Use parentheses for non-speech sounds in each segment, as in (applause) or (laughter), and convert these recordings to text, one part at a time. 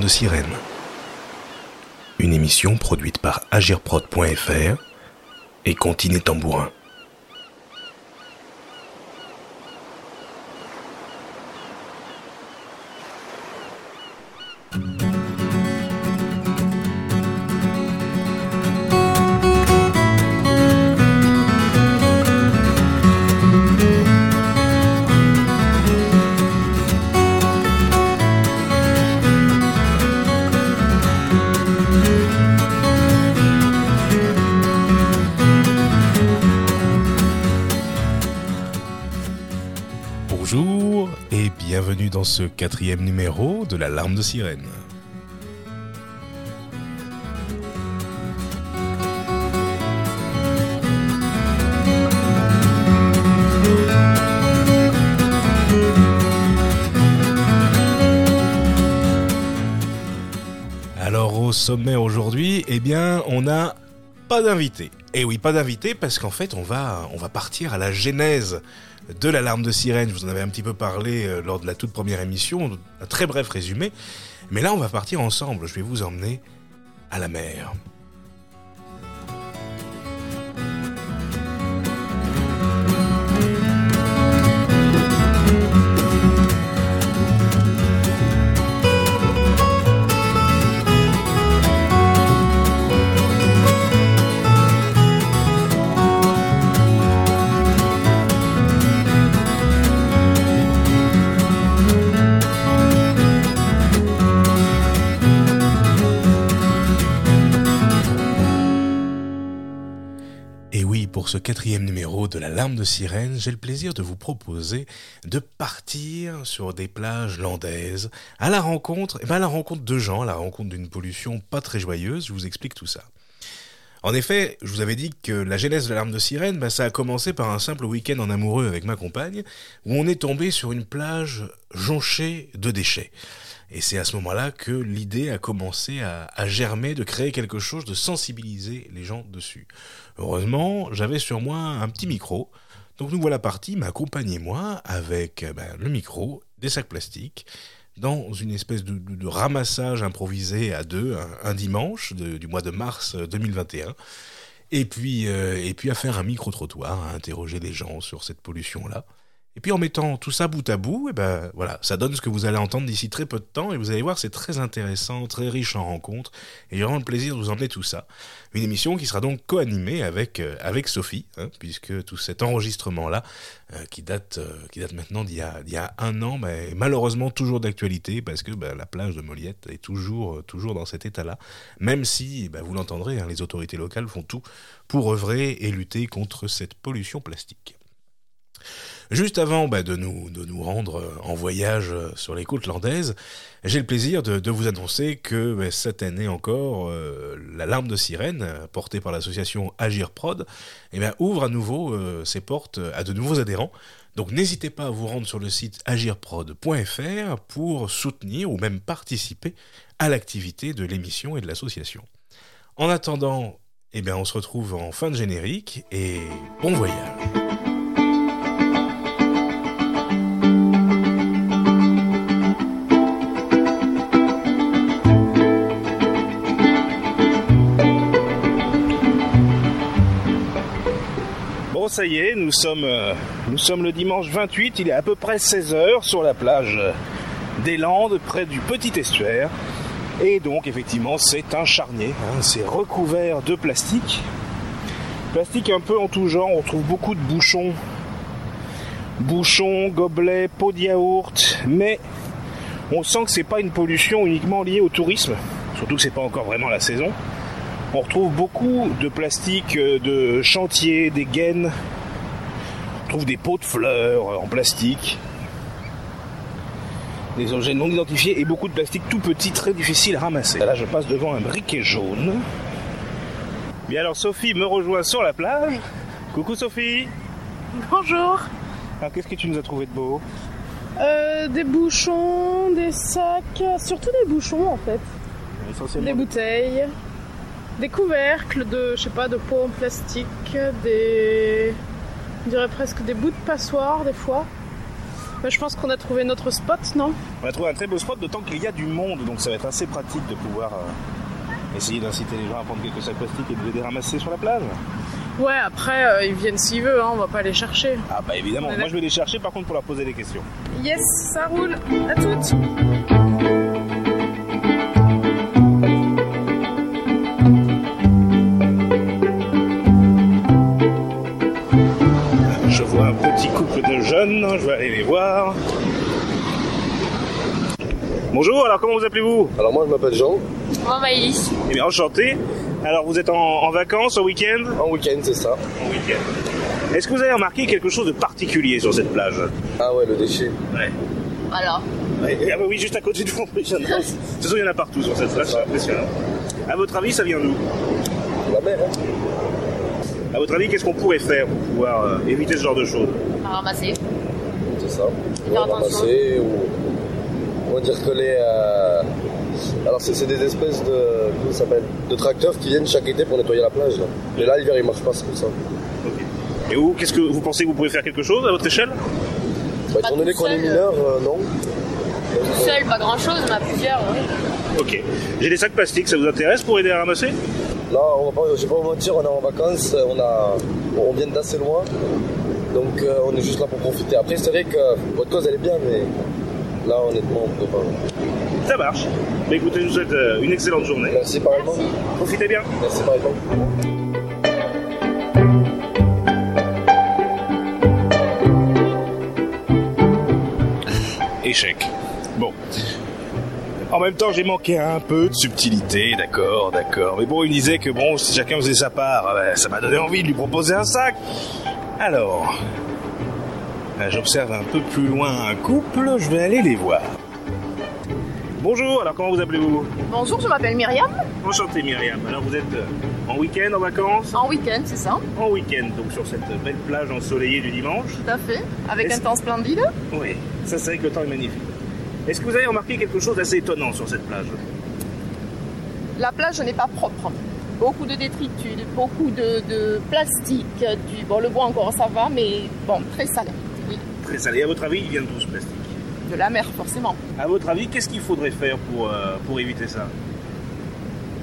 de sirène. Une émission produite par agirprod.fr et Continé Tambourin. Ce quatrième numéro de la larme de sirène. Alors au sommet aujourd'hui, eh bien on n'a pas d'invité. Et oui, pas d'invité parce qu'en fait on va, on va partir à la genèse de l'alarme de sirène. Je vous en avais un petit peu parlé euh, lors de la toute première émission, un très bref résumé. Mais là, on va partir ensemble. Je vais vous emmener à la mer. Pour ce quatrième numéro de la larme de sirène, j'ai le plaisir de vous proposer de partir sur des plages landaises à la rencontre, eh ben à la rencontre de gens, à la rencontre d'une pollution pas très joyeuse. Je vous explique tout ça. En effet, je vous avais dit que la genèse de l'alarme de sirène, ben, ça a commencé par un simple week-end en amoureux avec ma compagne, où on est tombé sur une plage jonchée de déchets. Et c'est à ce moment-là que l'idée a commencé à, germer de créer quelque chose, de sensibiliser les gens dessus. Heureusement, j'avais sur moi un petit micro. Donc nous voilà partis, ma compagne et moi, avec ben, le micro, des sacs plastiques, dans une espèce de, ramassage improvisé à deux, un, dimanche du mois de mars 2021. Et puis, euh, et puis à faire un micro-trottoir, à interroger les gens sur cette pollution-là. Et puis en mettant tout ça bout à bout, et ben voilà, ça donne ce que vous allez entendre d'ici très peu de temps, et vous allez voir, c'est très intéressant, très riche en rencontres, et j'ai vraiment le plaisir de vous emmener tout ça. Une émission qui sera donc co-animée avec, euh, avec Sophie, hein, puisque tout cet enregistrement-là, euh, qui, date, euh, qui date maintenant d'il y a, a un an, est malheureusement toujours d'actualité, parce que ben, la plage de Moliette est toujours, toujours dans cet état-là, même si, ben, vous l'entendrez, hein, les autorités locales font tout pour œuvrer et lutter contre cette pollution plastique. Juste avant bah, de, nous, de nous rendre en voyage sur les côtes landaises, j'ai le plaisir de, vous annoncer que bah, cette année encore, euh, la larme de sirène, portée par l'association Agir Prod, eh ouvre à nouveau euh, ses portes à de nouveaux adhérents. Donc n'hésitez pas à vous rendre sur le site agirprod.fr pour soutenir ou même participer à l'activité de l'émission et de l'association. En attendant, eh bien, on se retrouve en fin de générique et bon voyage. Ça y est, nous sommes, euh, nous sommes le dimanche 28, il est à peu près 16h sur la plage des Landes, près du petit estuaire. Et donc, effectivement, c'est un charnier, hein, c'est recouvert de plastique. Plastique un peu en tout genre, on trouve beaucoup de bouchons. Bouchons, gobelets, pots de yaourt, mais on sent que c'est pas une pollution uniquement liée au tourisme, surtout que c'est pas encore vraiment la saison. On retrouve beaucoup de plastique de chantier, des gaines. On trouve des pots de fleurs en plastique. Des objets non identifiés et beaucoup de plastique tout petit, très difficile à ramasser. Là, je passe devant un briquet jaune. Bien alors, Sophie me rejoint sur la plage. Coucou Sophie. Bonjour. Alors, qu'est-ce que tu nous as trouvé de beau? Euh, Des bouchons, des sacs, surtout des bouchons en fait. Des bouteilles des couvercles de, je sais pas, de pots en plastique, des, on dirait presque des bouts de passoire des fois. je pense qu'on a trouvé notre spot, non? On a trouvé un très beau spot, d'autant qu'il y a du monde, donc ça va être assez pratique de pouvoir euh, essayer d'inciter les gens à prendre quelques sacs plastiques et de les ramasser sur la plage. Ouais, après, euh, ils viennent s'ils veulent, hein, on va pas les chercher. Ah bah évidemment, moi je vais les chercher par contre pour leur poser des questions. Yes, ça roule. À toutes. Bonjour, alors comment vous appelez-vous Alors moi je m'appelle Jean, Moi, Maïlis. Eh bien enchanté. Alors vous êtes en, en vacances, au week-end en week-end c'est ça. En week-end. Est-ce que vous avez remarqué quelque chose de particulier sur cette plage Ah ouais le déchet. Ouais. Alors, Ouais, ah bah oui, juste à côté du fond. (laughs) De toute façon, il y en a partout sur cette plage, c'est impressionnant. À votre avis, ça vient d'où La mer hein À votre avis, qu'est-ce qu'on pourrait faire pour pouvoir euh, éviter ce genre de choses ramasser. C'est ça. Faire ramasser ou on va dire que les... euh, Alors c'est des espèces de... Comment ça s'appelle De tracteurs qui viennent chaque été pour nettoyer la plage. Là. Mais là l'hiver il marche pas c'est pour ça. Et vous, qu'est-ce que vous pensez que vous pouvez faire quelque chose à votre échelle? Bah, étant donné tout qu'on est seul, mineur, euh, non. Tout seul, pas grand chose, mais à plusieurs, oui. Ok. J'ai des sacs plastiques, ça vous intéresse pour aider à ramasser? Là on va pas, je vais pas vous mentir, on est en vacances, on, a, on vient d'assez loin. Donc euh, on est juste là pour profiter. Après c'est vrai que votre cause elle est bien mais là honnêtement on peut pas. Ça marche. Mais écoutez, je vous souhaite euh, une excellente journée. Merci pareillement. Profitez bien. Merci pareillement. Échec. Bon. En même temps, j'ai manqué un peu de subtilité, d'accord, d'accord. Mais bon, il me disait que bon, si chacun faisait sa part, ah ben, ça m'a donné envie de lui proposer un sac. Alors, j'observe un peu plus loin un couple, je vais aller les voir. Bonjour, alors comment vous appelez-vous? Bonjour, je m'appelle Myriam. Enchanté Myriam. Alors vous êtes euh, en week-end, en vacances? En week-end, c'est ça En week-end, donc sur cette belle plage ensoleillée du dimanche. Tout à fait. Avec un temps splendide. Oui, ça c'est vrai que le temps est magnifique. Est-ce que vous avez remarqué quelque chose d'assez étonnant sur cette plage? La plage n'est pas propre. Beaucoup de détritus, beaucoup de, de plastique. Du, bon, le bois encore ça va, mais bon, très salé. Très salé. À votre avis, il vient d'où ce plastique de la mer, forcément. À votre avis, qu'est-ce qu'il faudrait faire pour, euh, pour éviter ça?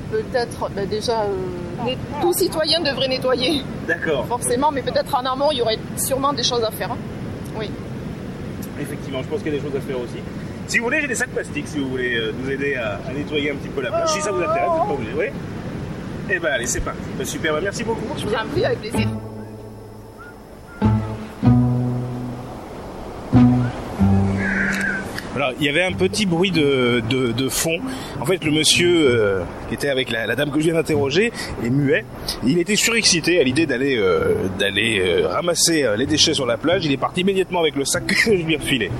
Peut-être, ben déjà, euh, net- tout citoyen devrait nettoyer, D'accord. forcément, mais peut-être en amont, il y aurait sûrement des choses à faire. hein. Oui. Effectivement, je pense qu'il y a des choses à faire aussi. Si vous voulez, j'ai des sacs plastiques si vous voulez euh, nous aider à, à nettoyer un petit peu la plage. Si ça vous intéresse, vous n'êtes pas obligé. Oui Eh ben allez, c'est parti. Ben, super, ben, merci beaucoup. Je vous en prie, avec plaisir. Il y avait un petit bruit de, de, fond. En fait, le monsieur euh, qui était avec la, dame que je viens d'interroger est muet. Il était surexcité à l'idée d'aller euh, euh, ramasser les déchets sur la plage. Il est parti immédiatement avec le sac (laughs) que je lui ai refilé.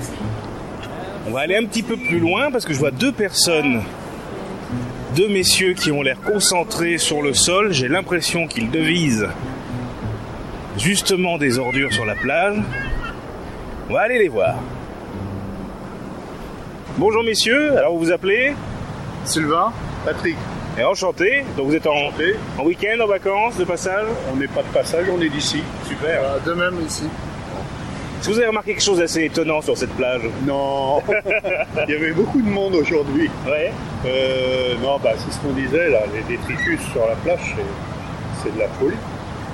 On va aller un petit peu plus loin parce que je vois deux personnes, deux messieurs qui ont l'air concentrés sur le sol. J'ai l'impression qu'ils devisent justement des ordures sur la plage. On va aller les voir. Bonjour messieurs, alors vous vous appelez Sylvain, Patrick, Et enchanté, donc vous êtes en, Enchanté. en week-end, en vacances, de passage? On n'est pas de passage, on est d'ici. Super. Voilà, de même ici. Est-ce que vous avez remarqué quelque chose d'assez étonnant sur cette plage? Non, (laughs) il y avait beaucoup de monde aujourd'hui. Ouais. Euh, non, bah, c'est ce qu'on disait, là, les détritus sur la plage, c'est, c'est de la folie.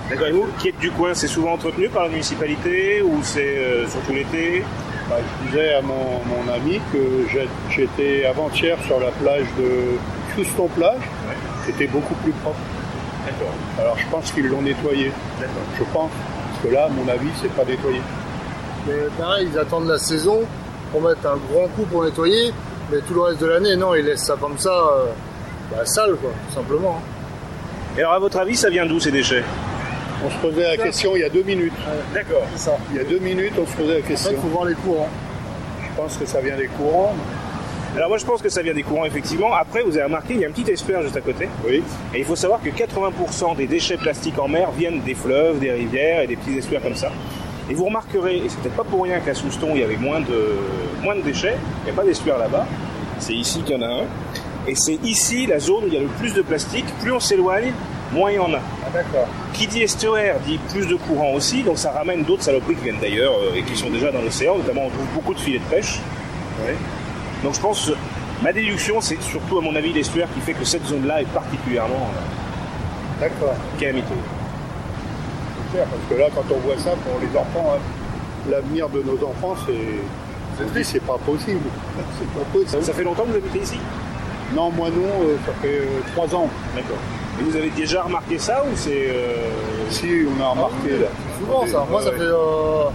D'accord, et vous, qui êtes du coin, c'est souvent entretenu par la municipalité ou c'est euh, surtout l'été? Bah, je disais à mon, mon ami que j'étais avant-hier sur la plage de Houston Plage, Ouais. c'était beaucoup plus propre. D'accord. Alors je pense qu'ils l'ont nettoyé, D'accord. je pense, parce que là, à mon avis, c'est pas nettoyé. Mais pareil, ils attendent la saison pour mettre un grand coup pour nettoyer, mais tout le reste de l'année, non, ils laissent ça comme ça, euh, bah, sale, quoi, tout simplement. hein. Et alors à votre avis, ça vient d'où ces déchets? On se posait la question il y a deux minutes. D'accord. C'est ça. Il y a deux minutes, on se posait la En fait, question. il faut voir les courants. Je pense que ça vient des courants. Alors moi je pense que ça vient des courants effectivement. Après vous avez remarqué, il y a un petit estuaire juste à côté. Oui. Et il faut savoir que 80% des déchets plastiques en mer viennent des fleuves, des rivières et des petits estuaires comme ça. Et vous remarquerez, et c'est peut-être pas pour rien qu'à Souston il y avait moins de, moins de déchets, il n'y a pas d'estuaire là-bas, c'est ici qu'il y en a un. Et c'est ici la zone où il y a le plus de plastique. Plus on s'éloigne, moins il y en a. Ah. Qui dit estuaire dit plus de courant aussi, donc ça ramène d'autres saloperies qui viennent d'ailleurs euh, et qui sont déjà dans l'océan. Notamment, on trouve beaucoup de filets de pêche. Ouais. Donc je pense, ma déduction, c'est surtout à mon avis l'estuaire qui fait que cette zone-là est particulièrement euh, calamiteuse. C'est clair, parce que là, quand on voit ça pour les enfants, hein, l'avenir de nos enfants, c'est. C'est c'est pas possible. C'est pas Ça, possible. ça fait longtemps que vous habitez ici? Non, moi non, euh, ça fait trois ans. D'accord. Et vous avez déjà remarqué ça ou c'est... euh, Si, on a remarqué là. Souvent ça. Moi ça fait euh,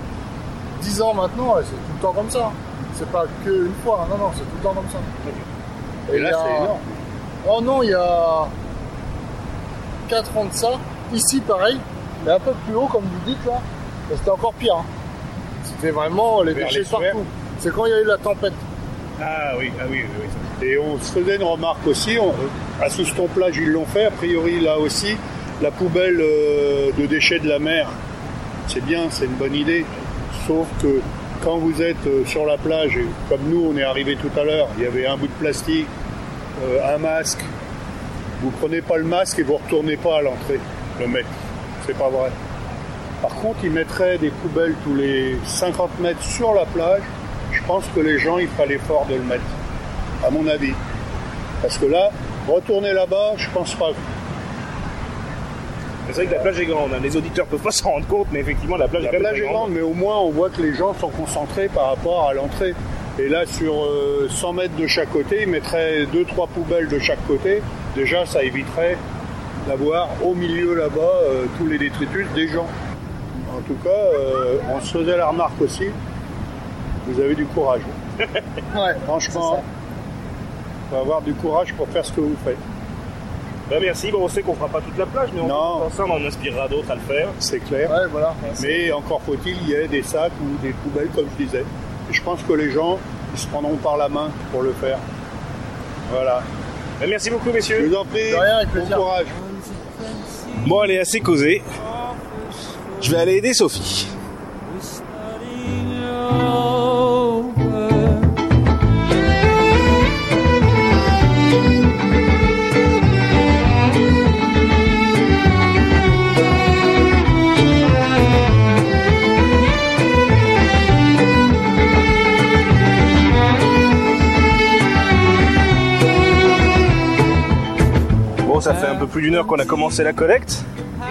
10 ans maintenant et c'est tout le temps comme ça. C'est pas que une fois, non, non, c'est tout le temps comme ça. Et là, a- c'est énorme. Oh non, il y a 4 ans de ça, ici pareil, mais un peu plus haut comme vous dites là, c'était encore pire. hein. C'était vraiment les Vers déchets les partout. C'est quand il y a eu la tempête. Ah oui, ah oui, oui, oui. Et on se faisait une remarque aussi, à Souston-Plage ils l'ont fait, a priori là aussi, la poubelle euh, de déchets de la mer, c'est bien, c'est une bonne idée. Sauf que quand vous êtes euh, sur la plage, et comme nous on est arrivé tout à l'heure, il y avait un bout de plastique, euh, un masque, vous prenez pas le masque et vous retournez pas à l'entrée, le mettre. C'est pas vrai. Par contre, ils mettraient des poubelles tous les 50 mètres sur la plage. Je pense que les gens, ils feraient l'effort de le mettre à mon avis. Parce que là, retourner là-bas, je pense pas. C'est vrai que la plage est grande, hein. les auditeurs peuvent pas s'en rendre compte, mais effectivement la plage La est quand même plage est grande, mais au moins on voit que les gens sont concentrés par rapport à l'entrée. Et là, sur euh, 100 mètres de chaque côté, ils mettraient 2-3 poubelles de chaque côté. Déjà, ça éviterait d'avoir au milieu là-bas euh, tous les détritus des gens. En tout cas, euh, on se faisait la remarque aussi. Vous avez du courage. (laughs) Ouais, Franchement, il faut avoir du courage pour faire ce que vous faites. Bah, merci, bon, on sait qu'on fera pas toute la plage, mais on Non. ensemble on inspirera d'autres à le faire. C'est clair. Ouais, voilà. Mais encore faut-il qu'il y ait des sacs ou des poubelles, comme je disais. Et je pense que les gens, ils se prendront par la main pour le faire. Voilà. Bah, merci beaucoup Je messieurs. vous en prie, De rien, avec bon plaisir. courage. Bon, elle est assez causée. Je vais aller aider Sophie. Ça fait un peu plus d'une heure qu'on a commencé la collecte.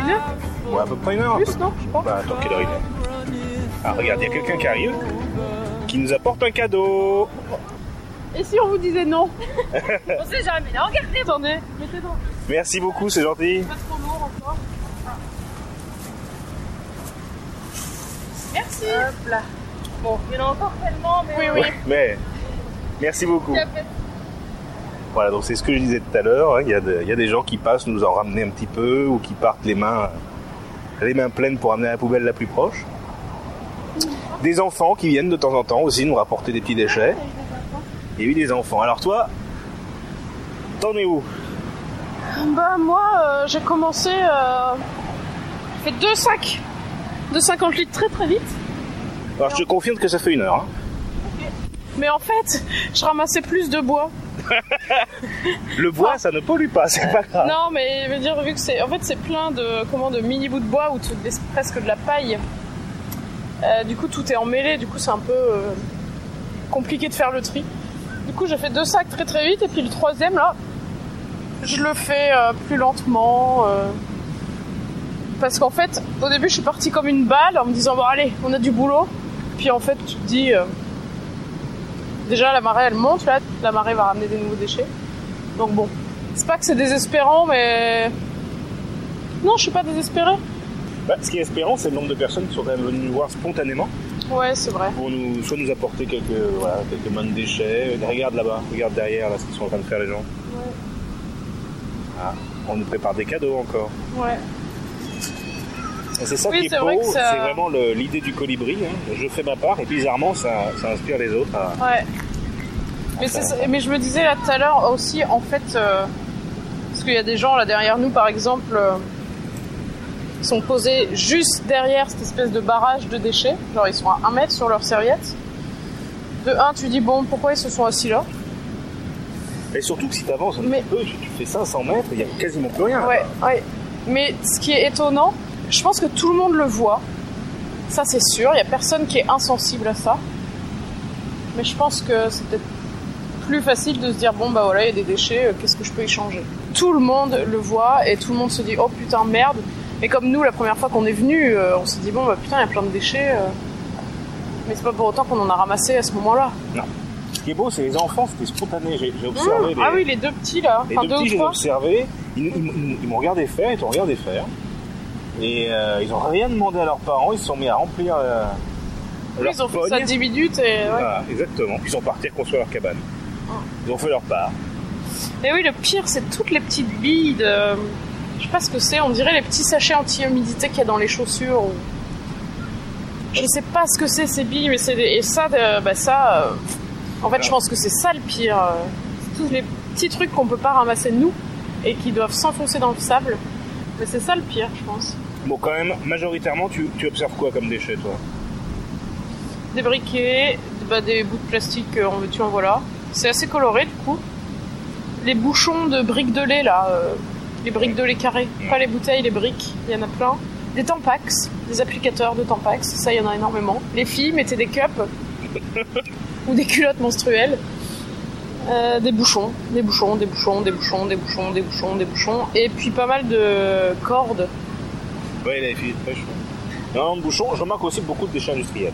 Une heure Ouais, à peu près une heure. un peu. Plus, non Je pense. Bah, attends, quelle heure il est Ah, regarde, il y a quelqu'un qui arrive, qui nous apporte un cadeau. Et si on vous disait non (laughs) On sait jamais. Là, regardez. Attendez, mettez dans. Merci beaucoup, c'est gentil. Pas trop lourd encore. Merci. Hop là. Bon, il y en a encore tellement, mais. Oui, oui. Ouais, mais merci beaucoup. Voilà, donc c'est ce que je disais tout à l'heure. hein, Il y, a de- il y a des gens qui passent nous en ramener un petit peu ou qui partent les mains, les mains pleines pour amener la poubelle la plus proche. Des enfants qui viennent de temps en temps aussi nous rapporter des petits déchets. Il y a eu des enfants. Alors toi, t'en es où? Bah moi, euh, j'ai commencé... Euh... J'ai fait deux sacs de 50 litres très très vite. Alors je te confirme que ça fait une heure. hein. Mais en fait, je ramassais plus de bois. (laughs) Le bois, ça ne pollue pas, c'est pas grave. Non, mais je veux dire, vu que c'est... En fait, c'est plein de, comment, de mini bouts de bois ou presque de la paille. Euh, du coup, tout est emmêlé. Du coup, c'est un peu euh, compliqué de faire le tri. Du coup, j'ai fait deux sacs très très vite. Et puis le troisième, là, je le fais euh, plus lentement. parce qu'en fait, au début, je suis partie comme une balle en me disant, bon, allez, on a du boulot. Puis en fait, tu te dis... Déjà, la marée, elle monte, là. La marée va ramener des nouveaux déchets. Donc bon, c'est pas que c'est désespérant, mais... Non, je suis pas désespérée. Bah, ce qui est espérant, c'est le nombre de personnes qui sont quand même venues nous voir spontanément Ouais, c'est vrai. pour nous, soit nous apporter quelques, voilà, quelques mains de déchets. Euh, Regarde là-bas, regarde derrière, là, ce qu'ils sont en train de faire les gens. Ah, on nous prépare des cadeaux encore. Ouais. C'est ça Oui, qui est beau, que c'est ça- vraiment l'idée du colibri. hein. Je fais ma part et bizarrement, ça, ça inspire les autres. à- Ouais. Mais, c'est ça- mais je me disais là tout à l'heure aussi, en fait, euh, parce qu'il y a des gens là derrière nous, par exemple, euh, qui sont posés juste derrière cette espèce de barrage de déchets. Genre, ils sont à un mètre sur leur serviette. De un, tu dis, bon, pourquoi ils se sont assis là? Et surtout que si tu avances un Mais- petit peu, tu tu fais 500 mètres, il n'y a quasiment plus rien. Ouais, ouais. Mais ce qui est étonnant, je pense que tout le monde le voit. Ça, c'est sûr. Il n'y a personne qui est insensible à ça. Mais je pense que c'est peut-être plus facile de se dire bon, bah voilà, il y a des déchets, euh, qu'est-ce que je peux y changer? Tout le monde le voit et tout le monde se dit oh putain, merde. Et comme nous, la première fois qu'on est venu, euh, on s'est dit bon, bah putain, il y a plein de déchets. euh. Mais c'est pas pour autant qu'on en a ramassé à ce moment-là. Non. Ce qui est beau, c'est les enfants, c'était spontané. J'ai j'ai observé Mmh. Ah oui, les deux petits là, les enfin deux deux petits, j'ai observé. Ils, ils- ils- ils m'ont regardé faire, ils t'ont regardé faire. Et euh, ils ont rien demandé à leurs parents, ils se sont mis à remplir euh, Oui, ils ont fait ça 10 minutes et ouais. Voilà, exactement. Ils sont partis reconstruire leur cabane. Ils ont fait leur part. Et oui, le pire, c'est toutes les petites billes de. Je sais pas ce que c'est, on dirait les petits sachets anti-humidité qu'il y a dans les chaussures. ou- Je sais pas ce que c'est ces billes, mais c'est des... Et ça, de- bah ça. euh, En fait, je pense que c'est ça le pire. euh, Tous les petits trucs qu'on peut pas ramasser nous et qui doivent s'enfoncer dans le sable. Mais c'est ça le pire, je pense. Bon, quand même, majoritairement, tu, tu observes quoi comme déchets, toi Des briquets, bah, des bouts de plastique, en veux-tu, en voilà. C'est assez coloré du coup. Les bouchons de briques de lait là, euh, les briques de lait carrées, pas les bouteilles, les briques, il y en a plein. Des Tampax, des applicateurs de Tampax, ça il y en a énormément. Les filles mettaient des cups (laughs) ou des culottes menstruelles. Euh, des bouchons, des bouchons, des bouchons, des bouchons, des bouchons, des bouchons, des bouchons, et puis pas mal de cordes. Ouais, les filles de pêche. ouais. Non, de bouchons, je remarque aussi beaucoup de déchets industriels.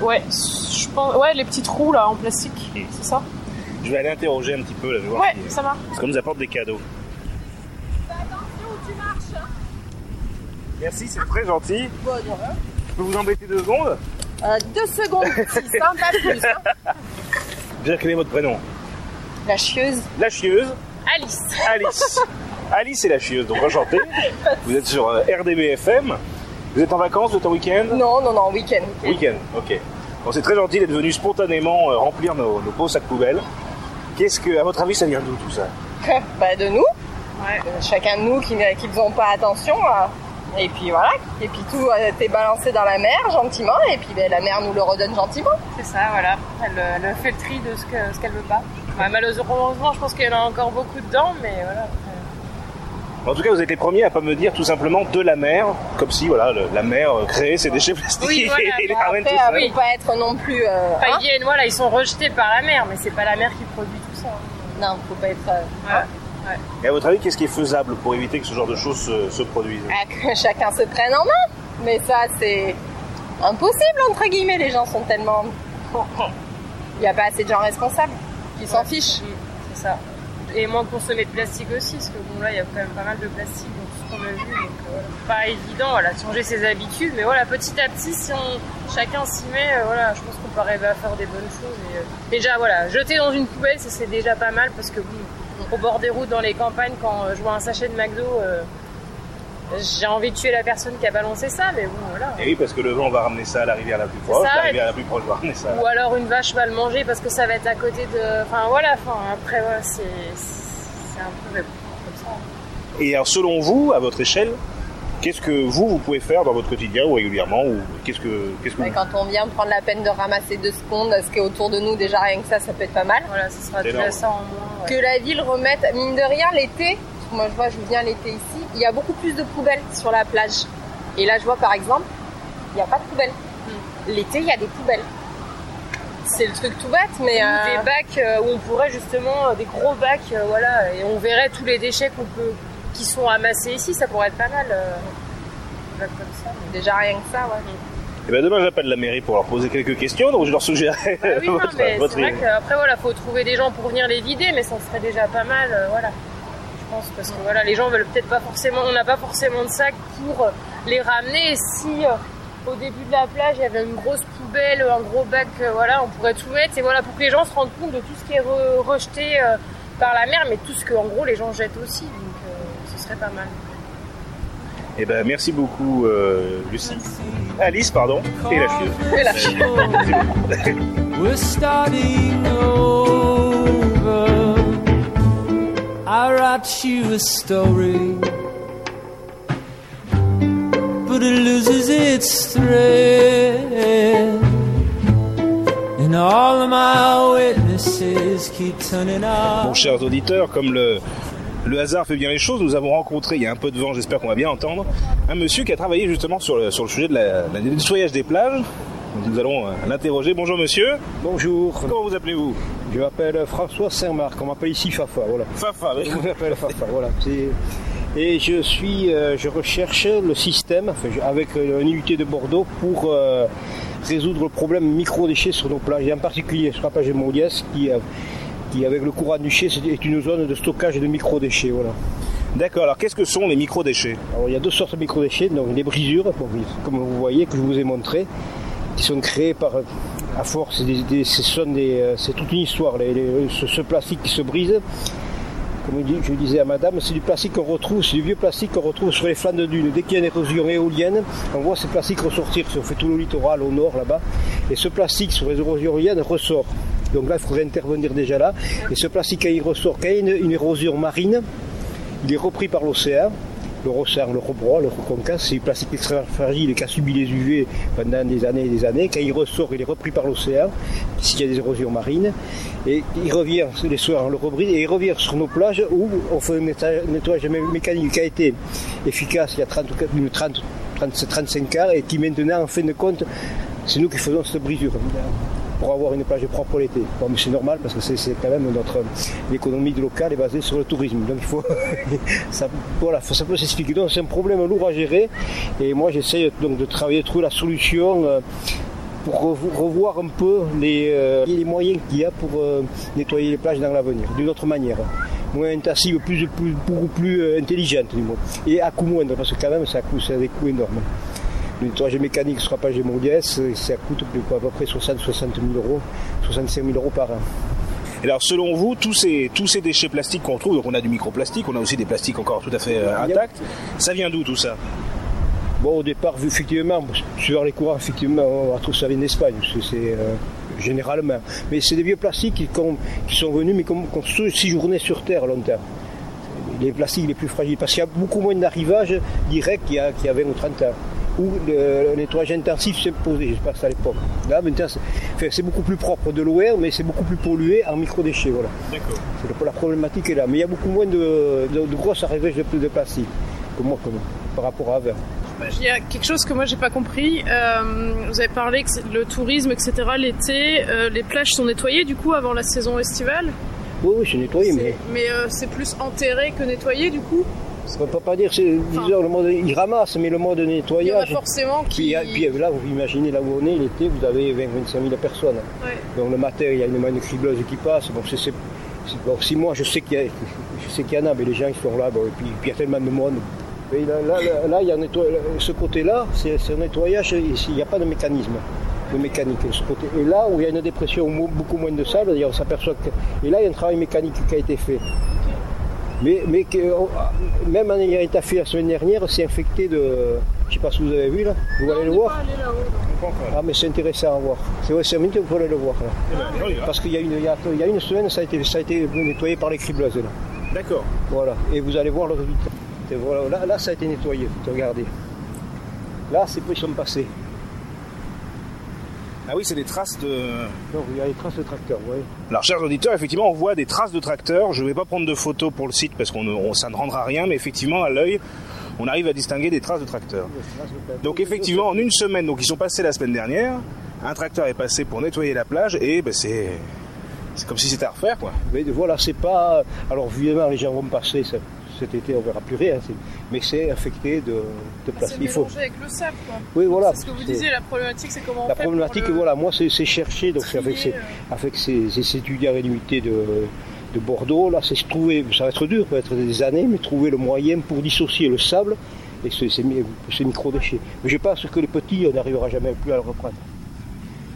Ouais, je pense, ouais, les petits trous là en plastique, c'est ça? Je vais aller interroger un petit peu, là, je vais voir Ouais, si- ça marche. Parce qu'on nous apporte des cadeaux. Merci, c'est très gentil. Je peux vous embêter deux secondes? Euh, deux secondes, six, hein, pas plus. hein. Déjà, quel est votre prénom? La chieuse. La chieuse, Alice. Alice. (laughs) Alice est la chieuse, donc enchanté. Vous êtes sur euh, RDBFM. Vous êtes en vacances, vous êtes en week-end? Non, non, non, week-end. Week-end, ok. Bon, c'est très gentil d'être venu spontanément euh, remplir nos, nos beaux sacs poubelles. Qu'est-ce que, à votre avis, ça vient d'où tout ça? (laughs) Bah, de nous. Ouais. Euh, Chacun de nous qui ne qui faisons pas attention. Et puis voilà. Et puis tout a été balancé dans la mer gentiment. Et puis ben, la mer nous le redonne gentiment. C'est ça, voilà. Elle, elle fait le tri de ce qu'elle ce qu'elle veut pas. Ouais, malheureusement, je pense qu'il y en a encore beaucoup dedans, mais voilà. En tout cas, vous êtes les premiers à pas me dire tout simplement de la mer, comme si voilà, le- la mer euh, créait ces déchets plastiques Oui, voilà, et les ramène tout euh, seul. pas être non plus. euh, Enfin, hein. ils viennent, voilà, ils sont rejetés par la mer, mais c'est pas la mer qui produit tout ça. non, faut pas être. euh, Ouais. Et à votre avis, qu'est-ce qui est faisable pour éviter que ce genre de choses se, se produisent ah, que chacun se prenne en main. Mais ça, c'est impossible entre guillemets. Les gens sont tellement. (laughs) Il n'y a pas assez de gens responsables qui s'en fichent. C'est ça. Et moins consommer de plastique aussi, parce que bon, là, il y a quand même pas mal de plastique dans tout ce qu'on a vu. Donc, euh. Pas évident, voilà, de changer ses habitudes. Mais voilà, petit à petit, si on, chacun s'y met, euh, voilà, je pense qu'on peut arriver à faire des bonnes choses. Et, euh, déjà, voilà, jeter dans une poubelle, c'est déjà pas mal, parce que bon, au bord des routes, dans les campagnes, quand euh, je vois un sachet de McDo, j'ai envie de tuer la personne qui a balancé ça, mais bon, voilà. Et oui, parce que le vent va ramener ça à la rivière la plus proche, ça, la et rivière la plus proche va ramener ça. Ou alors une vache va le manger parce que ça va être à côté de. Enfin voilà, enfin après voilà, c'est c'est un peu mais bon, comme ça. Et alors, selon vous, à votre échelle, qu'est-ce que vous, vous pouvez faire dans votre quotidien ou régulièrement ou qu'est-ce que, qu'est-ce que vous- quand on vient prendre la peine de ramasser deux secondes, ce qui est autour de nous, déjà rien que ça, ça peut être pas mal. Voilà, ce sera énorme. ça en moins. ouais. Que la ville remette, mine de rien, l'été, parce que moi je vois, je viens l'été ici, il y a beaucoup plus de poubelles sur la plage. Et là, je vois par exemple, il n'y a pas de poubelles. L'été, il y a des poubelles. C'est le truc tout bête, mais. Ou euh, Des bacs euh, où on pourrait justement euh, des gros bacs, voilà, et on verrait tous les déchets qu'on peut, qui sont amassés ici, ça pourrait être pas mal. euh, comme ça. mais- Déjà rien que ça, ouais. Eh ben demain, j'appelle la mairie pour leur poser quelques questions, donc je leur suggérerai Ah oui, (laughs) non, votre, mais votre c'est vrai idée. qu'après, voilà, faut trouver des gens pour venir les vider, mais ça serait déjà pas mal, euh, voilà. Pense, parce que voilà, les gens veulent peut-être pas forcément, on n'a pas forcément de sac pour euh, les ramener. Et si euh, au début de la plage, il y avait une grosse poubelle, un gros bac, euh, voilà, on pourrait tout mettre, et voilà, pour que les gens se rendent compte de tout ce qui est re- rejeté euh, par la mer, mais tout ce que, en gros, les gens jettent aussi, donc euh, ce serait pas mal. Eh ben merci beaucoup, euh, Lucie. Alice, pardon, et la. Et la chieuse. (laughs) I write you a story, but it loses its thread. And all of my witnesses keep turning Bon, up. chers auditeurs, comme le, le hasard fait bien les choses. Nous avons rencontré, il y a un peu de vent, j'espère qu'on va bien entendre, un monsieur qui a travaillé justement sur le, sur le sujet de la, la- du nettoyage des plages. Nous allons euh, l'interroger. Bonjour monsieur. Bonjour, Comment vous appelez-vous? Je m'appelle François Saint-Marc, on m'appelle ici Fafa, voilà. Fafa. oui. (laughs) Je m'appelle Fafa, voilà. Et je suis, euh, je recherche le système enfin, je- avec euh, une unité de Bordeaux pour euh, résoudre le problème micro-déchets sur nos plages, et en particulier sur la plage de Maudiès, qui, euh, qui avec le courant du c'est- est une zone de stockage de micro-déchets, voilà. D'accord, alors qu'est-ce que sont les micro-déchets? Alors il y a deux sortes de micro-déchets, donc les brisures, comme vous voyez, que je vous ai montré, qui sont créées par, à force, ce euh, c'est toute une histoire, ce, ce plastique qui se brise. Comme je dis- je disais à madame, c'est du plastique qu'on retrouve, c'est du vieux plastique qu'on retrouve sur les flancs de dunes. Dès qu'il y a une érosion éolienne, on voit ces plastiques ressortir, on fait tout le littoral au nord là-bas, et ce plastique sur les érosions éoliennes ressort. Donc là, il faudrait intervenir déjà là. Et ce plastique, quand il ressort, quand a une érosion marine, il est repris par l'océan. Le le rebroie, le reconcasse, c'est plastique extrêmement fragile qui a subi les UV pendant des années et des années. Quand il ressort, il est repris par l'océan, s'il y a des érosions marines. Et il revient, les soirs, on le rebrise, et il revient sur nos plages où on fait un nettoyage- nettoyage mé- mécanique qui a été efficace il y a 30, ou 40 une 30, 30, 35 ans et qui maintenant, en fin de compte, c'est nous qui faisons cette brisure pour avoir une plage propre l'été. Bon, mais c'est normal parce que c'est quand même notre l'économie locale est basée sur le tourisme. Donc il faut (laughs) ça, voilà, peut s'expliquer. Donc c'est un problème lourd à gérer et moi j'essaie donc de travailler, de trouver la solution. euh, pour revo- revoir un peu les, euh, les moyens qu'il y a pour euh, nettoyer les plages dans l'avenir, d'une autre manière. Moins intensive, plus, plus, beaucoup plus intelligente, du moins. Et à coût moindre, parce que quand même ça, coûte, ça a des coûts énormes. Le nettoyage mécanique de Maudiès, euh, ça coûte plus- à peu près 60 60 000 euros, 65 000 euros par an. Et Alors selon vous, tous ces, tous ces déchets plastiques qu'on trouve, donc on a du microplastique, on a aussi des plastiques encore tout à fait euh, intacts, ça vient d'où tout ça? Bon, au départ, vu effectivement, sur les courants, effectivement, on retrouve ça vient d'Espagne, c'est euh, généralement. Mais c'est des vieux plastiques qui, qu'on- qui sont venus, mais qui ont qui ont séjourné sur Terre longtemps. Les plastiques les plus fragiles, parce qu'il y a beaucoup moins d'arrivage direct qu'il y, qu'il y a 20 ou 30 ans. Où le, nettoyage intensif s'est posé, je pense à l'époque. Là, maintenant, c'est enfin, c'est beaucoup plus propre de l'OR, mais c'est beaucoup plus pollué en microdéchets. Voilà. D'accord. La problématique est là. Mais il y a beaucoup moins de, de, de grosses arrivages de, de plastique que moi, comme, par rapport à avant. Il y a quelque chose que moi j'ai pas compris. Euh, vous avez parlé que le tourisme, etc. L'été, euh, les plages sont nettoyées du coup avant la saison estivale? Oui, oui, c'est nettoyé, mais Mais euh, c'est plus enterré que nettoyé du coup? On ne peut pas dire, c'est, disons, le mode, il ramasse, mais le mode Il y en a nettoyage. forcément qui. puis là, vous imaginez là où on est, l'été, vous avez 20-25 000 personnes. Ouais. Donc le matin, il y a une manne cribleuse qui passe. Donc c'est, c'est- c'est- bon, si moi, je sais qu'il y, a, (laughs) je sais qu'il y en a, mais les gens ils sont là, bon, et puis, puis il y a tellement de monde. Là, là, là, là, il y a un nettoy- ce côté-là, c'est, c'est un nettoyage, il n'y a pas de mécanisme. De mécanique. Et, ce côté, et là où il y a une dépression, beaucoup moins de sable, d'ailleurs, on s'aperçoit que. Et là, il y a un travail mécanique qui a été fait. Mais, mais que, oh, même en ayant été fait la semaine dernière, c'est infecté de. Je ne sais pas si vous avez vu là. Vous allez le voir Ah, mais c'est intéressant à voir. C'est vrai, c'est un minute, vous allez le voir là. Parce qu'il y, a une- il y a, il y a une semaine, ça a été, ça a été nettoyé par les cribleuses là. D'accord. Voilà. Et vous allez voir le résultat. Voilà, là, là, ça a été nettoyé. Regardez. Là, c'est ils sont passés. Ah oui, c'est des traces de... Donc, il y a les traces de tracteur, voyez. Alors, chers auditeurs, effectivement, on voit des traces de tracteurs. Je ne vais pas prendre de photos pour le site parce qu'on on- ça ne rendra rien, mais effectivement, à l'œil, on arrive à distinguer des traces de tracteurs. Donc, effectivement, en une semaine, donc ils sont passés la semaine dernière. Un tracteur est passé pour nettoyer la plage et ben, c'est c'est comme si c'était à refaire, quoi. Mais voilà, c'est pas. Alors, évidemment, les gens vont passer ça- cet été, on verra plus rien. Mais c'est infecté de, de C'est plastique. Il faut. avec le sable quoi. Oui, voilà. C'est ce que vous disiez, la problématique c'est comment on La fait pour problématique, le- voilà, moi, c'est chercher, donc c'est avec ces, trier, euh. avec ces, ces étudiants et l'unité de, de Bordeaux, là, c'est trouver, ça va être dur, peut-être des années, mais trouver le moyen pour dissocier le sable et ces, ces, mi- ces micro-déchets. Mais je pense que les petits, on n'arrivera jamais plus à le reprendre.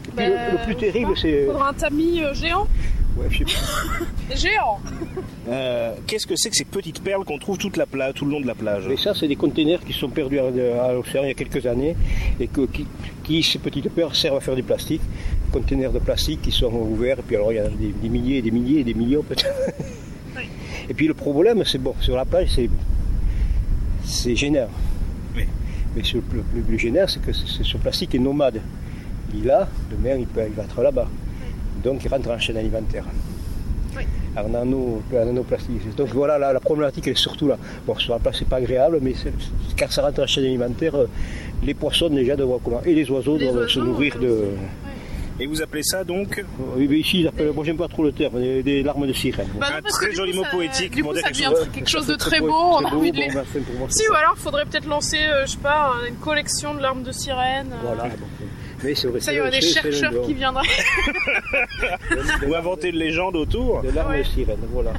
Et puis, le- le, plus terrible, c'est. Faudra un tamis euh, géant Ouais, je sais pas. (laughs) Géant Euh, Qu'est-ce que c'est que ces petites perles qu'on trouve toute la plage, tout le long de la plage Mais ça, c'est des containers qui sont perdus à, à l'océan il y a quelques années et que, qui, qui, ces petites perles, servent à faire du plastique. Containers de plastique qui sont ouverts, et puis alors il y en a des, des milliers et des milliers et des millions peut-être. (laughs) Et puis le problème, c'est bon, sur la plage, c'est, c'est gênant. Oui. Mais sur le, plus gênant, c'est que c'est- c'est- ce plastique est nomade. Il est là, demain il, peut, il va être là-bas. Donc il rentre en chaîne alimentaire. en nano, en nanoplastique. Donc voilà, la, la problématique est surtout là. Bon, sur la place, c'est pas agréable, mais quand ça rentre dans la chaîne alimentaire, euh, les poissons déjà doivent comment et les oiseaux Les doivent se nourrir de. Et vous appelez ça donc Oui, mais ici, ils appellent, moi j'aime pas trop le terme, des, des larmes de sirène. Bah non, Un parce très joli coup, mot ça- poétique Du coup, dire ça quelque devient chose. quelque chose de très beau. être On a très envie beau, de les. bon, ben, c'est pour moi, c'est Si, ça. ou alors, faudrait peut-être lancer, euh, je sais pas, une collection de larmes de sirène. euh, Voilà. bon. Mais Ça, il y aurait des chercheurs qui viendraient. (laughs) Ou inventer une légende autour Des larmes Ouais. de sirène, voilà.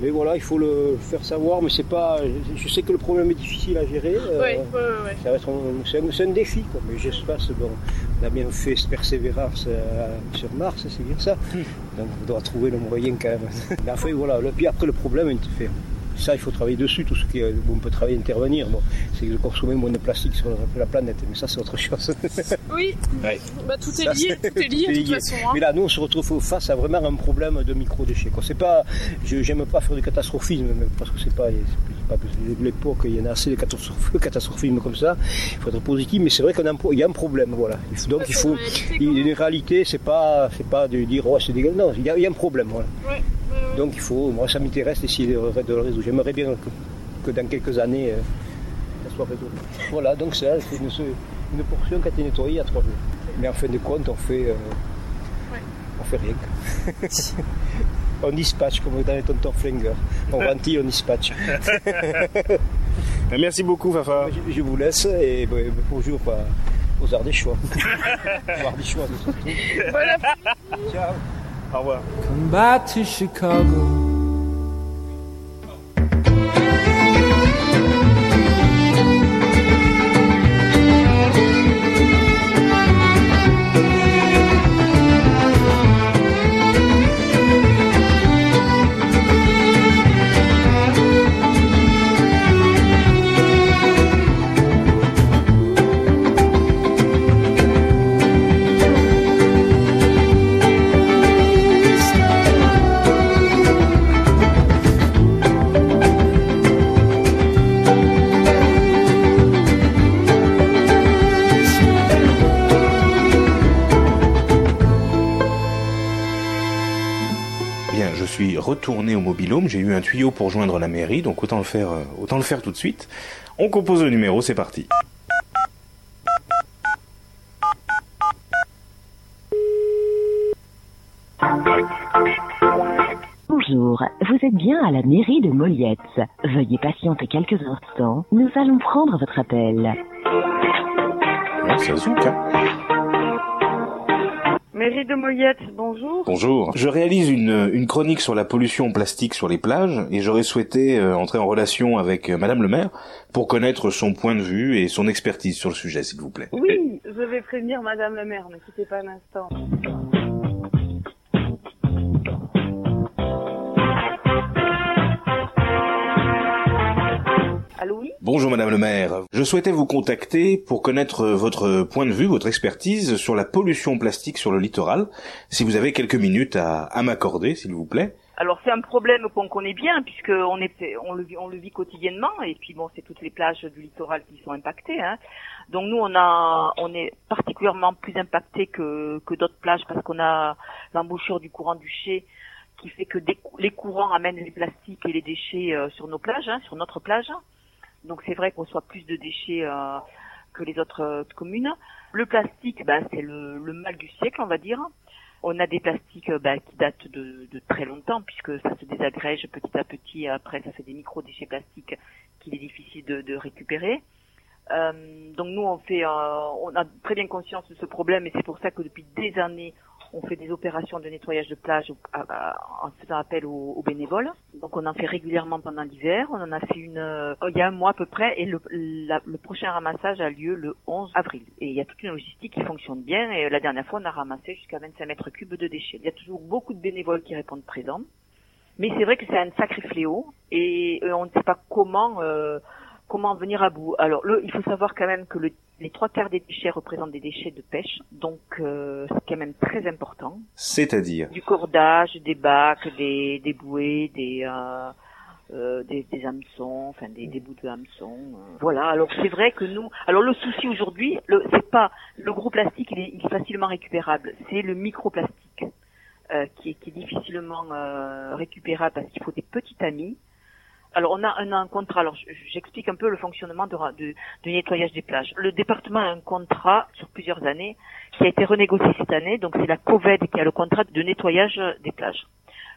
Mais voilà, il faut le faire savoir, mais c'est pas. Je sais que le problème est difficile à gérer. euh, Ouais, ouais, ouais, ouais. Ça va être un, c'est un, défi, quoi. mais j'espère que bon, on a bien fait cette persévérance euh, sur Mars, c'est bien ça. Donc on doit trouver le moyen quand même. (laughs) Mais enfin voilà, le, puis après le problème, il fait- ça il faut travailler dessus, tout ce qui est- on peut travailler, intervenir, bon, c'est de consommer moins de plastique sur la planète, mais ça c'est autre chose. (laughs) Oui, Ouais. bah, tout est Ça, lié, tout est lié (laughs) de toute façon. hein. Mais là, nous, on se retrouve face à vraiment un problème de micro-déchets. C'est pas, je j'aime pas faire du catastrophisme, parce que c'est pas, pas de l'époque, il y en a assez de catastrophes- (laughs) catastrophisme comme ça. Il faut être positif, mais c'est vrai qu'il y a un problème, voilà. Donc il faut, une réalité, c'est pas, c'est pas de dire, oh, c'est dégueulasse. Non, il y, a, il y a un problème, voilà. Ouais. Donc il faut, moi, ça m'intéresse d'essayer de, le résoudre. J'aimerais bien que, que dans quelques années, euh, ça soit résolu. Voilà, donc ça, c'est une, une portion qui a été nettoyée a trois jours. Mais en fin de compte, on fait, euh, on fait rien. (laughs) on dispatche, comme dans les tontons flingueurs. On ventile, on dispatche. (laughs) Merci beaucoup, Fafa. je, je vous laisse et ben, bonjour bah, aux Ardéchois. aux Ardéchois, après-midi. Ciao. Come back to Chicago. Je suis retourné au mobilhome, j'ai eu un tuyau pour joindre la mairie, donc autant le faire, euh, autant le faire tout de suite. On compose le numéro, c'est parti. Bonjour, vous êtes bien à la mairie de Moliette. Veuillez patienter quelques instants, nous allons prendre votre appel. Ouais, ça zouk, hein. Mairie de Moyette, bonjour. Bonjour. Je réalise une, une chronique sur la pollution plastique sur les plages et j'aurais souhaité euh, entrer en relation avec euh, Madame le maire pour connaître son point de vue et son expertise sur le sujet, s'il vous plaît. Oui, je vais prévenir Madame la maire, ne quittez pas un instant. Allô, oui Bonjour Madame le maire. Je souhaitais vous contacter pour connaître votre point de vue, votre expertise sur la pollution plastique sur le littoral. Si vous avez quelques minutes à, à m'accorder, s'il vous plaît. Alors c'est un problème qu'on connaît bien puisque on est on le vit on le vit quotidiennement et puis bon c'est toutes les plages du littoral qui sont impactées hein. Donc nous on a on est particulièrement plus impacté que que d'autres plages parce qu'on a l'embouchure du courant du Ché qui fait que des les courants amènent les plastiques et les déchets euh, sur nos plages hein, sur notre plage. Donc c'est vrai qu'on reçoit plus de déchets euh, que les autres euh, communes. Le plastique bah, c'est le, le mal du siècle on va dire. On a des plastiques euh, bah, qui datent de, de très longtemps puisque ça se désagrège petit à petit. Après, ça fait des micro-déchets plastiques qu'il est difficile de, de récupérer. Euh, donc nous, on fait, euh, on a très bien conscience de ce problème et c'est pour ça que depuis des années, on fait des opérations de nettoyage de plage à- à- en faisant appel aux, bénévoles. Donc on en fait régulièrement pendant l'hiver. On en a fait une euh, il y a un mois à peu près et le prochain ramassage a lieu le 11 avril. Et il y a toute une logistique qui fonctionne bien et la dernière fois on a ramassé jusqu'à 25 mètres cubes de déchets. Il y a toujours beaucoup de bénévoles qui répondent présents. Mais c'est vrai que c'est un sacré fléau et euh, on ne sait pas comment euh, comment en venir à bout. Alors, le, il faut savoir quand même que le, les trois quarts des déchets représentent des déchets de pêche, donc euh, c'est quand même très important. C'est-à-dire Du cordage, des bacs, des, des bouées, des, euh, euh, des, des hameçons, enfin des, des bouts de hameçons. euh. Voilà. Alors c'est vrai que nous, alors le souci aujourd'hui, le, c'est pas le gros plastique, il est, il est facilement récupérable, c'est le microplastique. euh, qui, est, qui est difficilement euh, récupérable parce qu'il faut des petits tamis. Alors on a un, contrat. Alors j'explique un peu le fonctionnement de, de- nettoyage des plages. Le département a un contrat sur plusieurs années qui a été renégocié cette année. Donc c'est la COVED qui a le contrat de nettoyage des plages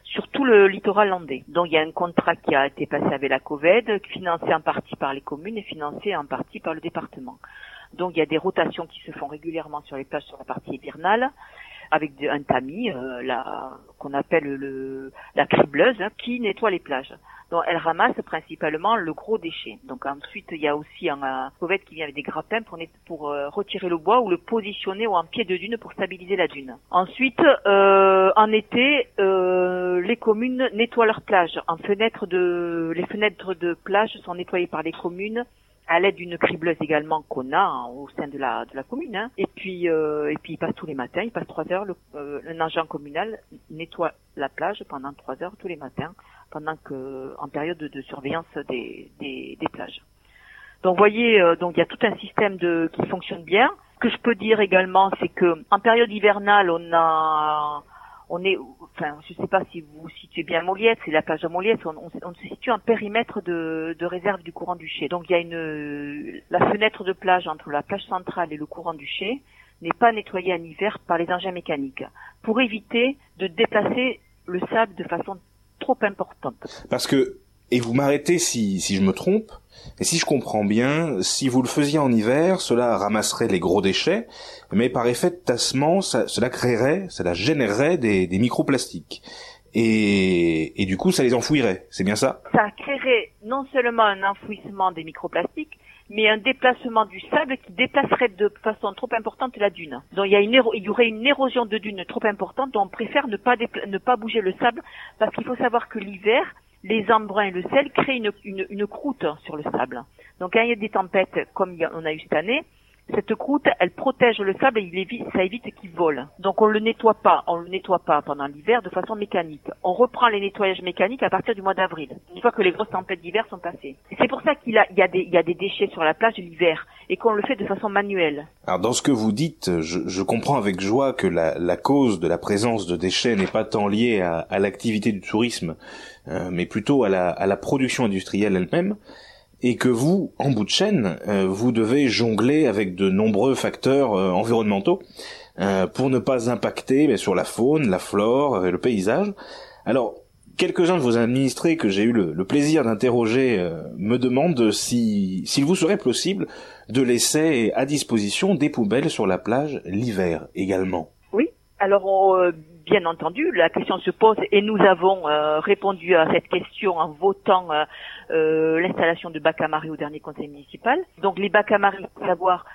sur tout le littoral landais. Donc il y a un contrat qui a été passé avec la COVED, financé en partie par les communes et financé en partie par le département. Donc il y a des rotations qui se font régulièrement sur les plages sur la partie hivernale avec un tamis, euh, qu'on appelle le, la cribleuse, hein, qui nettoie les plages. Donc elle ramasse principalement le gros déchet. Donc ensuite il y a aussi un, un covette qui vient avec des grappins pour, pour euh, retirer le bois ou le positionner ou en pied de dune pour stabiliser la dune. Ensuite euh, en été euh, les communes nettoient leurs plages. En fenêtre de les fenêtres de plage sont nettoyées par les communes à l'aide d'une cribleuse également qu'on a hein, au sein de la de la commune. hein. Et puis euh, et puis il passe tous les matins, il passe trois heures. Le, euh, un agent communal nettoie la plage pendant trois heures tous les matins, pendant que en période de, surveillance des, des des plages. Donc voyez, euh, donc il y a tout un système de qui fonctionne bien. Ce que je peux dire également, c'est que en période hivernale, on a on est, enfin, je sais pas si vous situez bien à Moliette, c'est la plage de Moliette, on, se situe en périmètre de, de réserve du courant du Ché. Donc il y a une, la fenêtre de plage entre la plage centrale et le courant du Ché n'est pas nettoyée en hiver par les engins mécaniques pour éviter de déplacer le sable de façon trop importante. Parce que, et vous m'arrêtez si, si je me trompe, et si je comprends bien, si vous le faisiez en hiver, cela ramasserait les gros déchets, mais par effet de tassement, ça- cela créerait, cela générerait des, des microplastiques. Et, et du coup, ça les enfouirait. C'est bien ça? Ça créerait non seulement un enfouissement des microplastiques, mais un déplacement du sable qui déplacerait de façon trop importante la dune. Donc il y, a une il y aurait une érosion de dune trop importante, donc on préfère ne pas, ne pas bouger le sable, parce qu'il faut savoir que l'hiver, les embruns et le sel créent une, croûte sur le sable. Donc quand il y a des tempêtes, comme on a eu cette année, cette croûte, elle protège le sable et ça évite qu'il vole. Donc on le nettoie pas, on le nettoie pas pendant l'hiver de façon mécanique. On reprend les nettoyages mécaniques à partir du mois d'avril, une fois que les grosses tempêtes d'hiver sont passées. C'est pour ça qu'il y, a des, déchets sur la plage l'hiver et qu'on le fait de façon manuelle. Alors dans ce que vous dites, je, comprends avec joie que la, cause de la présence de déchets n'est pas tant liée à, l'activité du tourisme, euh, mais plutôt à la production industrielle elle-même, et que vous, en bout de chaîne, euh, vous devez jongler avec de nombreux facteurs euh, environnementaux euh, pour ne pas impacter mais, sur la faune, la flore et le paysage. Alors, quelques-uns de vos administrés que j'ai eu le, le plaisir d'interroger euh, me demandent si s'il vous serait possible de laisser à disposition des poubelles sur la plage l'hiver également. Oui. Alors, on, euh, bien entendu, la question se pose et nous avons euh, répondu à cette question en votant euh, euh, l'installation de marée au dernier conseil municipal. Donc, les faut savoir,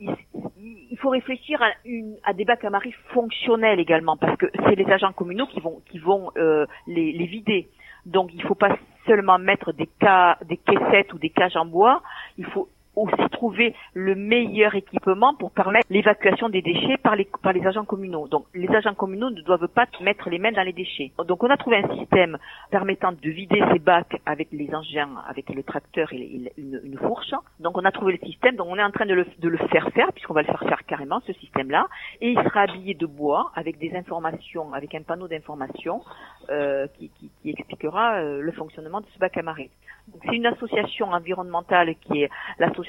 il, faut réfléchir à, une, à des bacs à marée fonctionnels également, parce que c'est les agents communaux qui vont, qui vont euh, les, les vider. Donc, il ne faut pas seulement mettre des, ca, des caissettes ou des cages en bois, il faut aussi trouver le meilleur équipement pour permettre l'évacuation des déchets par les, par les agents communaux. Donc les agents communaux ne doivent pas mettre les mains dans les déchets. Donc on a trouvé un système permettant de vider ces bacs avec les engins, avec le tracteur et une, fourche. Donc on a trouvé le système, donc on est en train de le, de le faire faire, puisqu'on va le faire faire carrément, ce système-là. Et il sera habillé de bois avec des informations, avec un panneau d'information euh, qui, qui, qui expliquera euh, le fonctionnement de ce bac à marée. C'est une association environnementale qui est l'association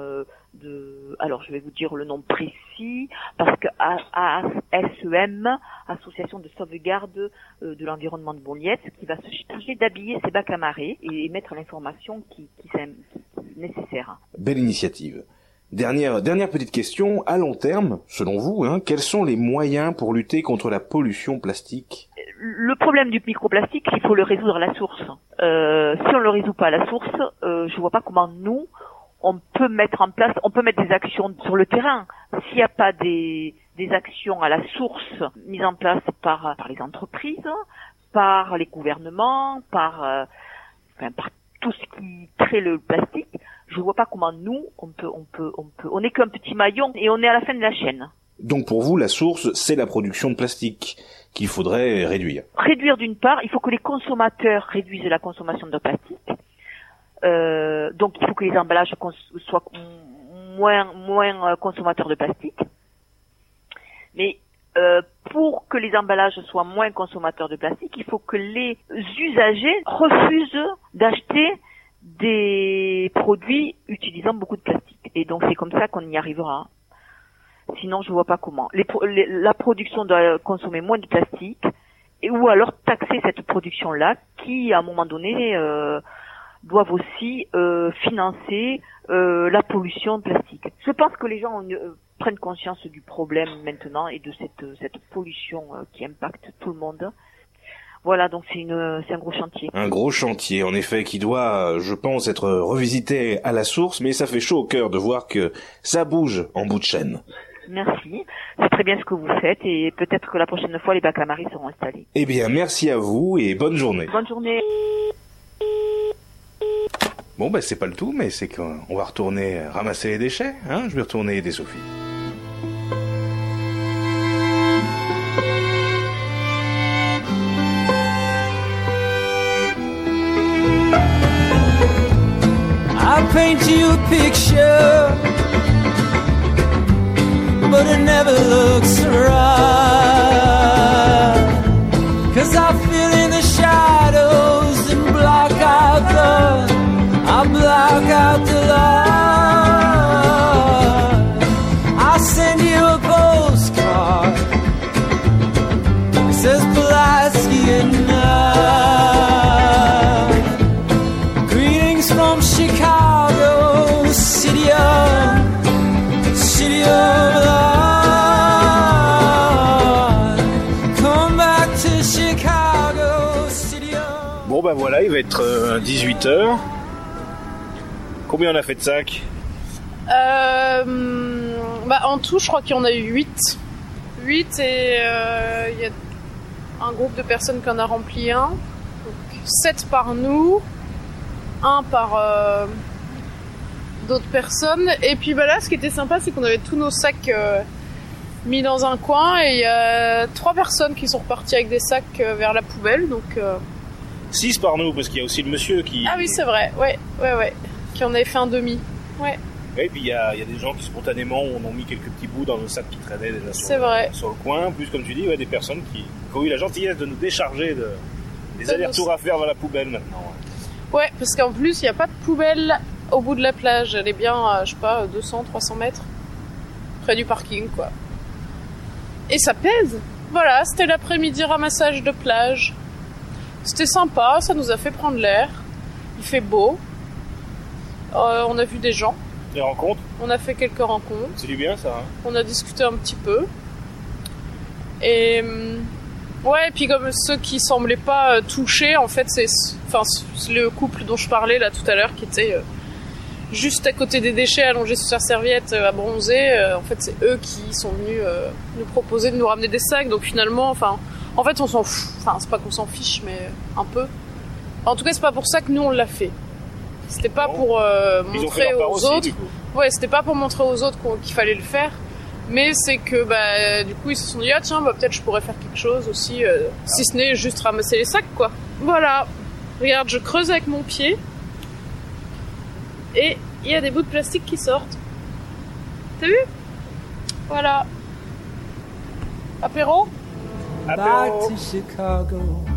euh, de, alors je vais vous dire le nom précis, parce que ASEM, Association de sauvegarde euh, de l'environnement de Bonliette, qui va se charger d'habiller ces bacs à marée et mettre l'information qui, qui, s'im- qui est nécessaire. Belle initiative. Dernière, dernière petite question, à long terme, selon vous, hein, quels sont les moyens pour lutter contre la pollution plastique? Le problème du microplastique, il faut le résoudre à la source. Euh, si on le résout pas à la source, euh, je vois pas comment nous on peut mettre en place, on peut mettre des actions sur le terrain. S'il n'y a pas des, des actions à la source mises en place par, par les entreprises, par les gouvernements, par, euh, enfin, par tout ce qui crée le plastique, je vois pas comment nous on peut, on peut, on peut, on n'est qu'un petit maillon et on est à la fin de la chaîne. Donc pour vous, la source, c'est la production de plastique qu'il faudrait réduire. réduire d'une part, il faut que les consommateurs réduisent la consommation de plastique. Euh, donc il faut que les emballages soient moins moins euh, consommateurs de plastique. Mais euh, pour que les emballages soient moins consommateurs de plastique, il faut que les usagers refusent d'acheter des produits utilisant beaucoup de plastique. Et donc c'est comme ça qu'on y arrivera. Sinon, je vois pas comment. La production doit consommer moins de plastique, ou alors taxer cette production-là, qui à un moment donné euh, doivent aussi euh, financer euh, la pollution plastique. Je pense que les gens euh, prennent conscience du problème maintenant et de cette cette pollution euh, qui impacte tout le monde. Voilà, donc c'est une c'est un gros chantier. Un gros chantier, en effet, qui doit, je pense, être revisité à la source, mais ça fait chaud au cœur de voir que ça bouge en bout de chaîne. Merci. C'est très bien ce que vous faites et peut-être que la prochaine fois les bacs à marée seront installés. Eh bien, merci à vous et bonne journée. Bonne journée. Bon, bah, c'est pas le tout, mais c'est qu'on va retourner ramasser les déchets, hein. Je vais retourner aider Sophie. I paint you a picture, but it never looks right. Il va être 18h. Combien on a fait de sacs? Euh, bah, en tout, je crois qu'il y en a eu 8. 8 et euh, il y a un groupe de personnes qui en a rempli un. Donc 7 par nous, un par euh, d'autres personnes. Et puis bah là, ce qui était sympa, c'est qu'on avait tous nos sacs euh, mis dans un coin et il y a trois personnes qui sont reparties avec des sacs euh, vers la poubelle. Donc, euh, 6 par nous, parce qu'il y a aussi le monsieur qui... Ah oui, c'est vrai, ouais, ouais, ouais. Qui en avait fait un demi. Ouais. Et puis il y a, y a des gens qui spontanément ont mis quelques petits bouts dans le sac qui traînaient déjà sur, C'est le, vrai. sur le coin. Plus comme tu dis, ouais, des personnes qui, qui ont eu la gentillesse de nous décharger de, des allers-retours nous- à faire vers la poubelle maintenant. Ouais, parce qu'en plus, il n'y a pas de poubelle au bout de la plage. Elle est bien, euh, je sais pas, 200, 300 mètres. Près du parking, quoi. Et ça pèse. Voilà, c'était l'après-midi ramassage de plage. C'était sympa, ça nous a fait prendre l'air. Il fait beau. Euh, on a vu des gens. Les rencontres, On a fait quelques rencontres. c'est du bien ça. Hein On a discuté un petit peu. Et hum, ouais, et puis comme ceux qui semblaient pas euh, touchés, en fait, c'est enfin le couple dont je parlais là tout à l'heure qui était euh, juste à côté des déchets allongés sur sa serviette euh, à bronzer. euh, en fait, c'est eux qui sont venus nous proposer de nous ramener des sacs. Donc finalement, enfin, en fait, on s'en fout. Enfin, c'est pas qu'on s'en fiche, mais un peu. En tout cas, c'est pas pour ça que nous on l'a fait. C'était pas pour euh, montrer aux aussi, autres. Ouais, c'était pas pour montrer aux autres qu'il fallait le faire, mais c'est que bah du coup ils se sont dit ah tiens bah peut-être je pourrais faire quelque chose aussi, euh, si ce n'est juste ramasser les sacs quoi. Voilà. Regarde, je creuse avec mon pied et il y a des bouts de plastique qui sortent. T'as vu? Voilà. Apéro? Back to Chicago.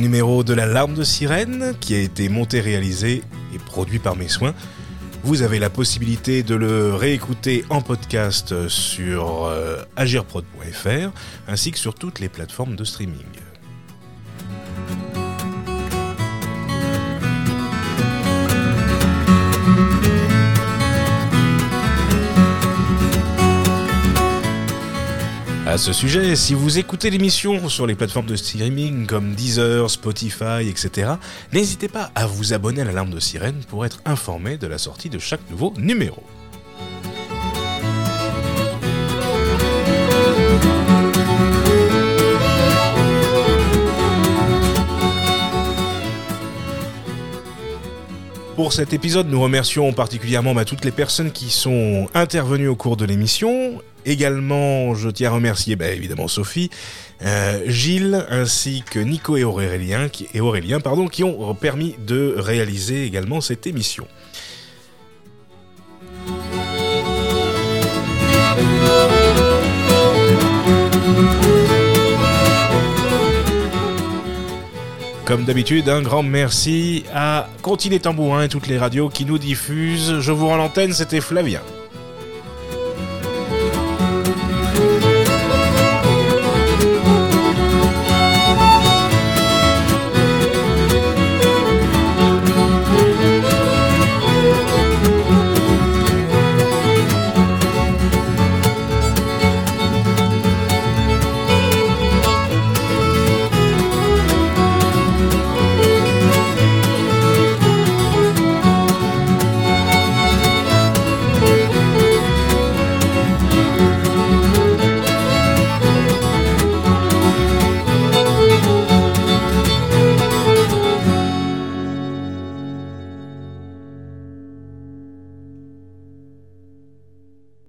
Numéro de La Larme de Sirène qui a été monté, réalisé et produit par mes soins. Vous avez la possibilité de le réécouter en podcast sur euh, agirprod.fr ainsi que sur toutes les plateformes de streaming. À ce sujet, si vous écoutez l'émission sur les plateformes de streaming comme Deezer, Spotify, etc., n'hésitez pas à vous abonner à l'alarme de sirène pour être informé de la sortie de chaque nouveau numéro. Pour cet épisode, nous remercions particulièrement bah, toutes les personnes qui sont intervenues au cours de l'émission. Également, je tiens à remercier bah, évidemment Sophie, euh, Gilles, ainsi que Nico et Aurélien, qui, ont permis de réaliser également cette émission. Comme d'habitude, un grand merci à Continent Tambourin et toutes les radios qui nous diffusent. Je vous rends l'antenne, c'était Flavien.